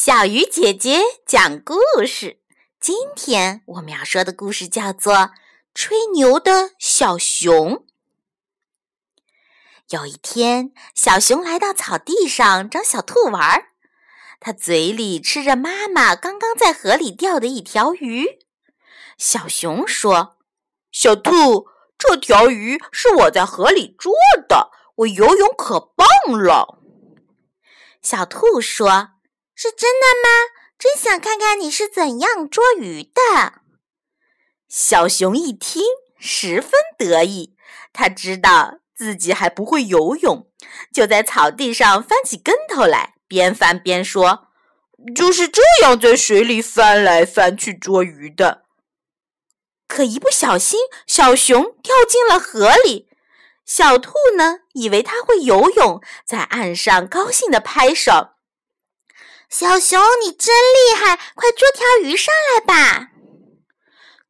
小鱼姐姐讲故事。今天我们要说的故事叫做《吹牛的小熊》。有一天，小熊来到草地上找小兔玩儿，它嘴里吃着妈妈刚刚在河里钓的一条鱼。小熊说：“小兔，这条鱼是我在河里捉的，我游泳可棒了。”小兔说。是真的吗？真想看看你是怎样捉鱼的。小熊一听，十分得意。他知道自己还不会游泳，就在草地上翻起跟头来，边翻边说：“就是这样在水里翻来翻去捉鱼的。”可一不小心，小熊掉进了河里。小兔呢，以为它会游泳，在岸上高兴地拍手。小熊，你真厉害！快捉条鱼上来吧！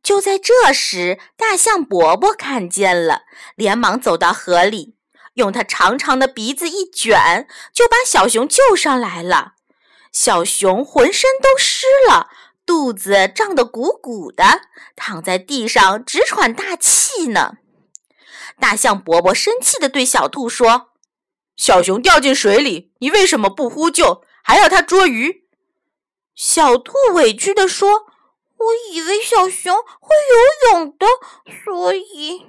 就在这时，大象伯伯看见了，连忙走到河里，用它长长的鼻子一卷，就把小熊救上来了。小熊浑身都湿了，肚子胀得鼓鼓的，躺在地上直喘大气呢。大象伯伯生气地对小兔说：“小熊掉进水里，你为什么不呼救？”还要它捉鱼，小兔委屈地说：“我以为小熊会游泳的，所以……”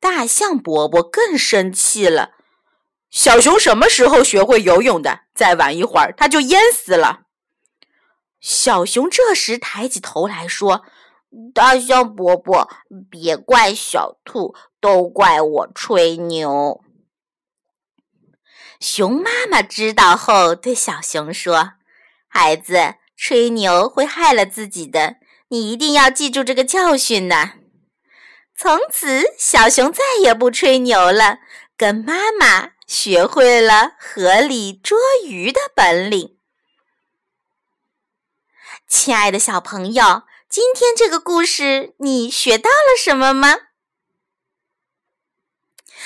大象伯伯更生气了：“小熊什么时候学会游泳的？再晚一会儿，它就淹死了。”小熊这时抬起头来说：“大象伯伯，别怪小兔，都怪我吹牛。”熊妈妈知道后，对小熊说：“孩子，吹牛会害了自己的，你一定要记住这个教训呢。”从此，小熊再也不吹牛了，跟妈妈学会了河里捉鱼的本领。亲爱的小朋友，今天这个故事你学到了什么吗？